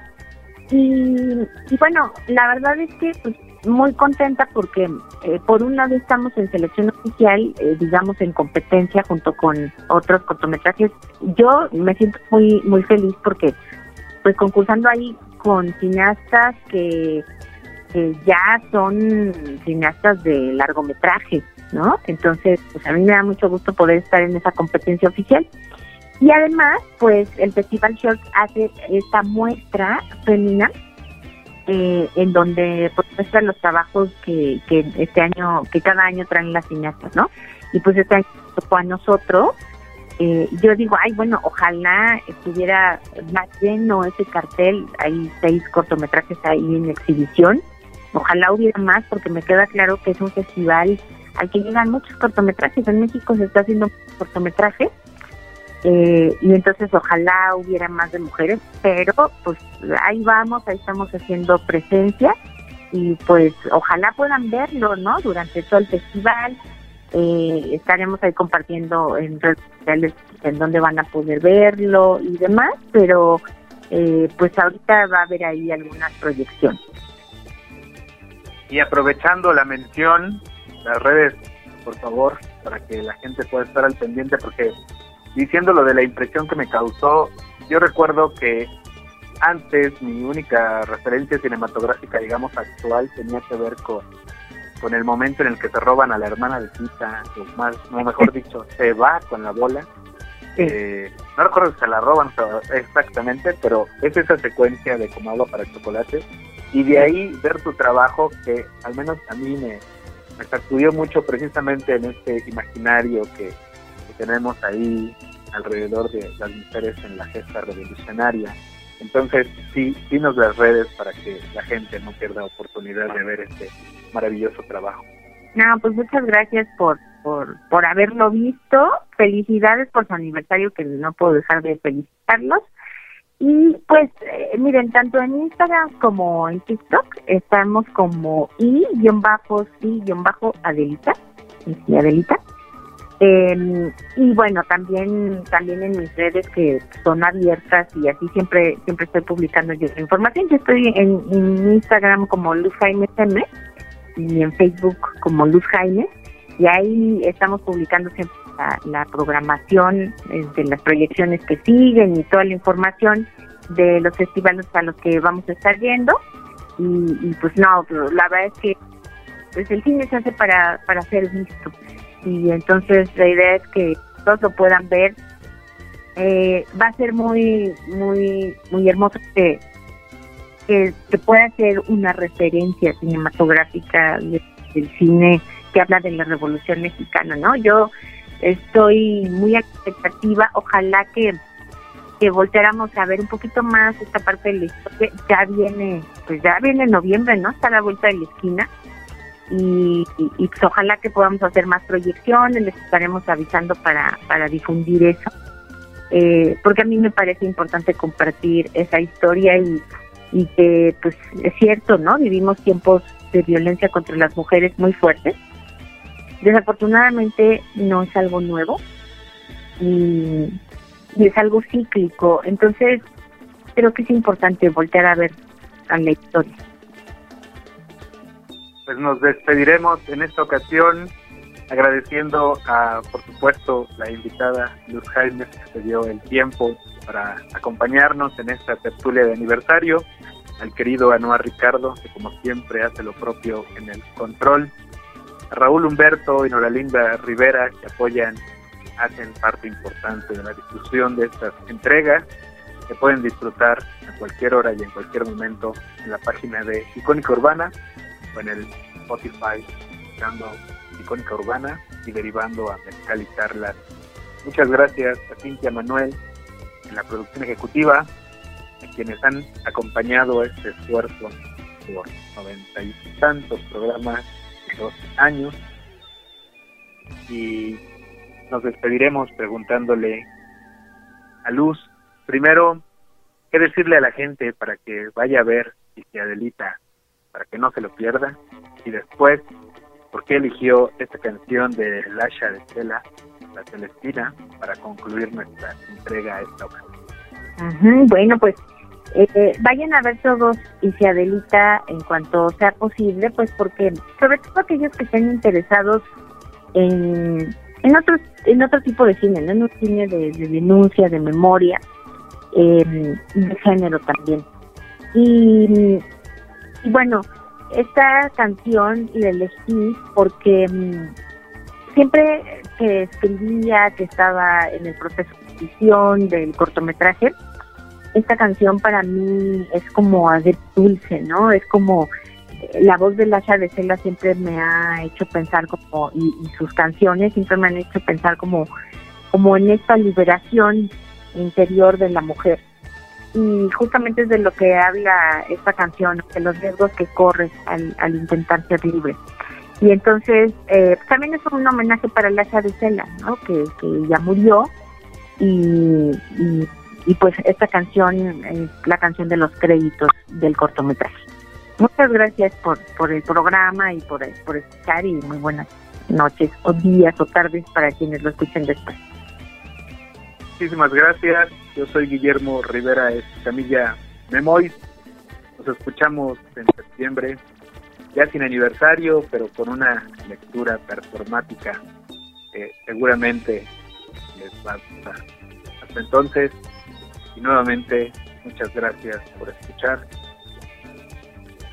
Y, y bueno, la verdad es que pues, muy contenta porque eh, por un lado estamos en selección oficial, eh, digamos en competencia junto con otros cortometrajes. Yo me siento muy muy feliz porque pues concursando ahí con cineastas que, ya son cineastas de largometraje, ¿no? Entonces, pues a mí me da mucho gusto poder estar en esa competencia oficial. Y además, pues el Festival Short hace esta muestra femenina eh, en donde pues, muestran los trabajos que, que este año, que cada año traen las cineastas, ¿no? Y pues este año tocó a nosotros. Eh, yo digo, ay, bueno, ojalá estuviera más lleno ese cartel. Hay seis cortometrajes ahí en exhibición. Ojalá hubiera más porque me queda claro que es un festival al que llegan muchos cortometrajes. En México se está haciendo cortometrajes eh, y entonces ojalá hubiera más de mujeres, pero pues ahí vamos, ahí estamos haciendo presencia y pues ojalá puedan verlo, ¿no? Durante todo el festival. Eh, estaremos ahí compartiendo en redes sociales en donde van a poder verlo y demás, pero eh, pues ahorita va a haber ahí algunas proyecciones. Y aprovechando la mención, las redes, por favor, para que la gente pueda estar al pendiente, porque diciendo lo de la impresión que me causó, yo recuerdo que antes mi única referencia cinematográfica, digamos, actual tenía que ver con, con el momento en el que se roban a la hermana de Tita, o más, no mejor dicho, se va con la bola. Eh, no recuerdo si se la roban exactamente, pero es esa secuencia de como agua para chocolate. Y de ahí ver tu trabajo que al menos a mí me, me sacudió mucho precisamente en este imaginario que, tenemos ahí alrededor de las mujeres en la gesta revolucionaria. Entonces, sí, dinos las redes para que la gente no pierda oportunidad de ver este maravilloso trabajo. No, pues muchas gracias por, por, por haberlo visto. Felicidades por su aniversario, que no puedo dejar de felicitarlos. Y pues, eh, miren, tanto en Instagram como en TikTok estamos como i-sí-adelita, y Adelita. Eh, y bueno, también también en mis redes que son abiertas y así siempre siempre estoy publicando yo información. Yo estoy en, Instagram como Luz Jaime M y en Facebook como Luz Jaime. Y ahí estamos publicando siempre la, programación de las proyecciones que siguen y toda la información de los festivales a los que vamos a estar yendo. Y, pues no, la verdad es que pues el cine se hace para, para ser visto y entonces la idea es que todos lo puedan ver. Eh, va a ser muy, muy, muy hermoso que, que, pueda ser una referencia cinematográfica del cine que habla de la Revolución Mexicana, ¿no? Yo estoy muy expectativa, ojalá que, que volteáramos a ver un poquito más esta parte de la historia. Ya viene, pues ya viene noviembre, ¿no? Está a la vuelta de la esquina y, pues ojalá que podamos hacer más proyecciones, les estaremos avisando para, para difundir eso, eh, porque a mí me parece importante compartir esa historia y, y que pues es cierto, ¿no? Vivimos tiempos de violencia contra las mujeres muy fuertes. Desafortunadamente no es algo nuevo y, y es algo cíclico, entonces creo que es importante voltear a ver a la historia pues nos despediremos en esta ocasión agradeciendo a, por supuesto, la invitada Luz Jaime que se dio el tiempo para acompañarnos en esta tertulia de aniversario, al querido Anuar Ricardo, que como siempre hace lo propio en el control, a Raúl Humberto y Noralinda Rivera, que apoyan, hacen parte importante de la difusión de estas entregas, que pueden disfrutar a cualquier hora y en cualquier momento en la página de Icónica Urbana en el Spotify, buscando Icónica Urbana y derivando a Mezcal. Muchas gracias a Cintia Manuel en la producción ejecutiva, a quienes han acompañado este esfuerzo por noventa y tantos programas y dos años. Y nos despediremos preguntándole a Luz, primero, ¿qué decirle a la gente para que vaya a ver Adelita para que no se lo pierda. Y después, ¿por qué eligió esta canción de Lasha de Tela, la Celestina, para concluir nuestra entrega a esta ocasión? bueno, pues eh, vayan a ver todos y se Adelita en cuanto sea posible, pues porque sobre todo aquellos que estén interesados en, en otro en otro tipo de cine, ¿no? en un cine de, denuncia, de memoria, eh, de género también. Y y bueno, esta canción la elegí porque mm, siempre que escribía, que estaba en el proceso de edición del cortometraje, esta canción para mí es como hacer dulce, ¿no? Es como eh, la voz de Lasha de Cela siempre me ha hecho pensar como y, y, sus canciones siempre me han hecho pensar como como en esta liberación interior de la mujer y justamente es de lo que habla esta canción, de los riesgos que corres al, al intentar ser libre. Y entonces eh, también es un homenaje para Lasha de Cela, ¿no? que, que ya murió y, y, pues esta canción es la canción de los créditos del cortometraje. Muchas gracias por, por el programa y por, por escuchar y muy buenas noches o días o tardes para quienes lo escuchen después. Muchísimas gracias. Yo soy Guillermo Rivera Camilla Memoy. Nos escuchamos en septiembre, ya sin aniversario, pero con una lectura performática que seguramente les va a gustar. Hasta entonces, y nuevamente, muchas gracias por escuchar.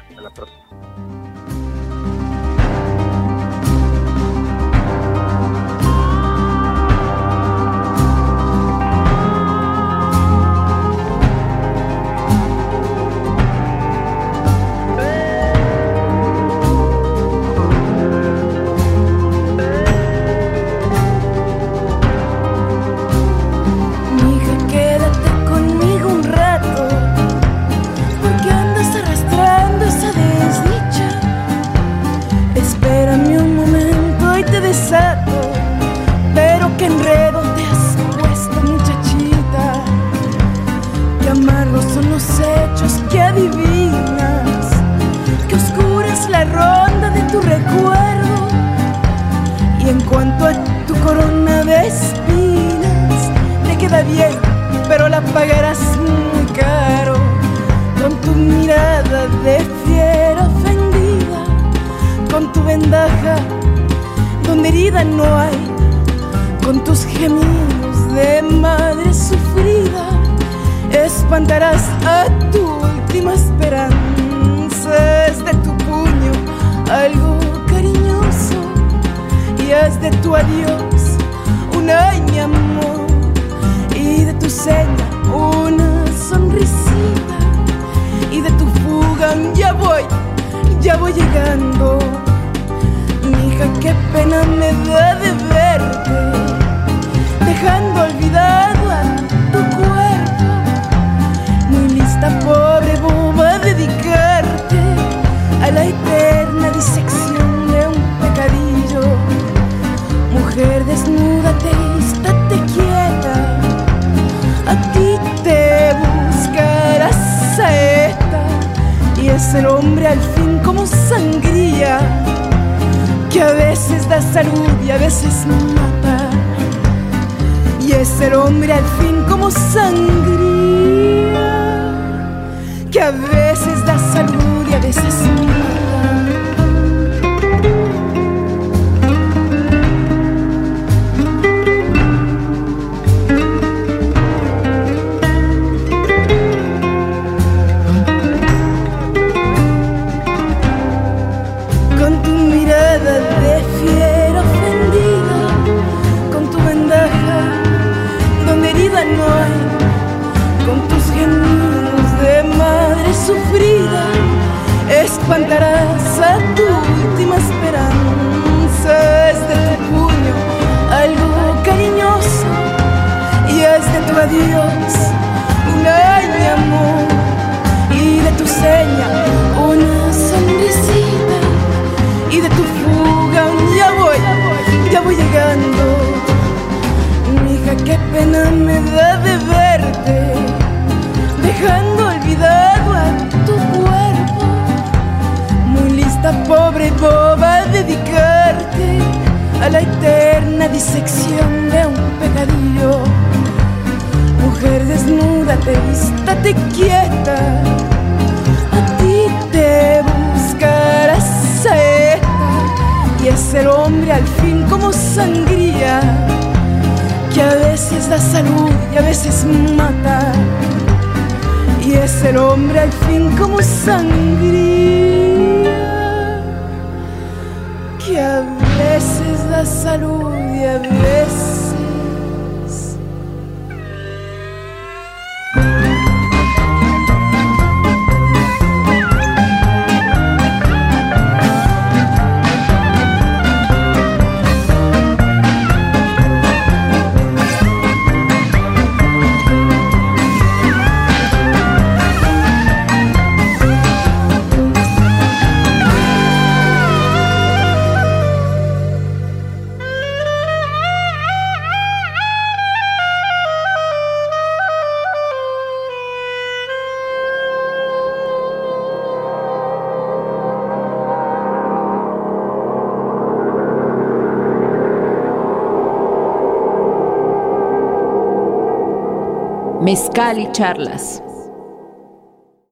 Hasta la próxima. Espantarás a tu última esperanza. Es de tu puño algo cariñoso y es de tu adiós un mi amor y de tu seña una sonrisita y de tu fuga ya voy, ya voy llegando. Mija, qué pena me da de verte, pobre boba, a dedicarte a la eterna disección de un pecadillo. Mujer, desnúdate, estate quieta. A ti te buscarás saeta y es el hombre al fin como sangría que a veces da salud y a veces mata. Y es el hombre al fin como sangría que a veces da salud y a veces Mezcal y charlas.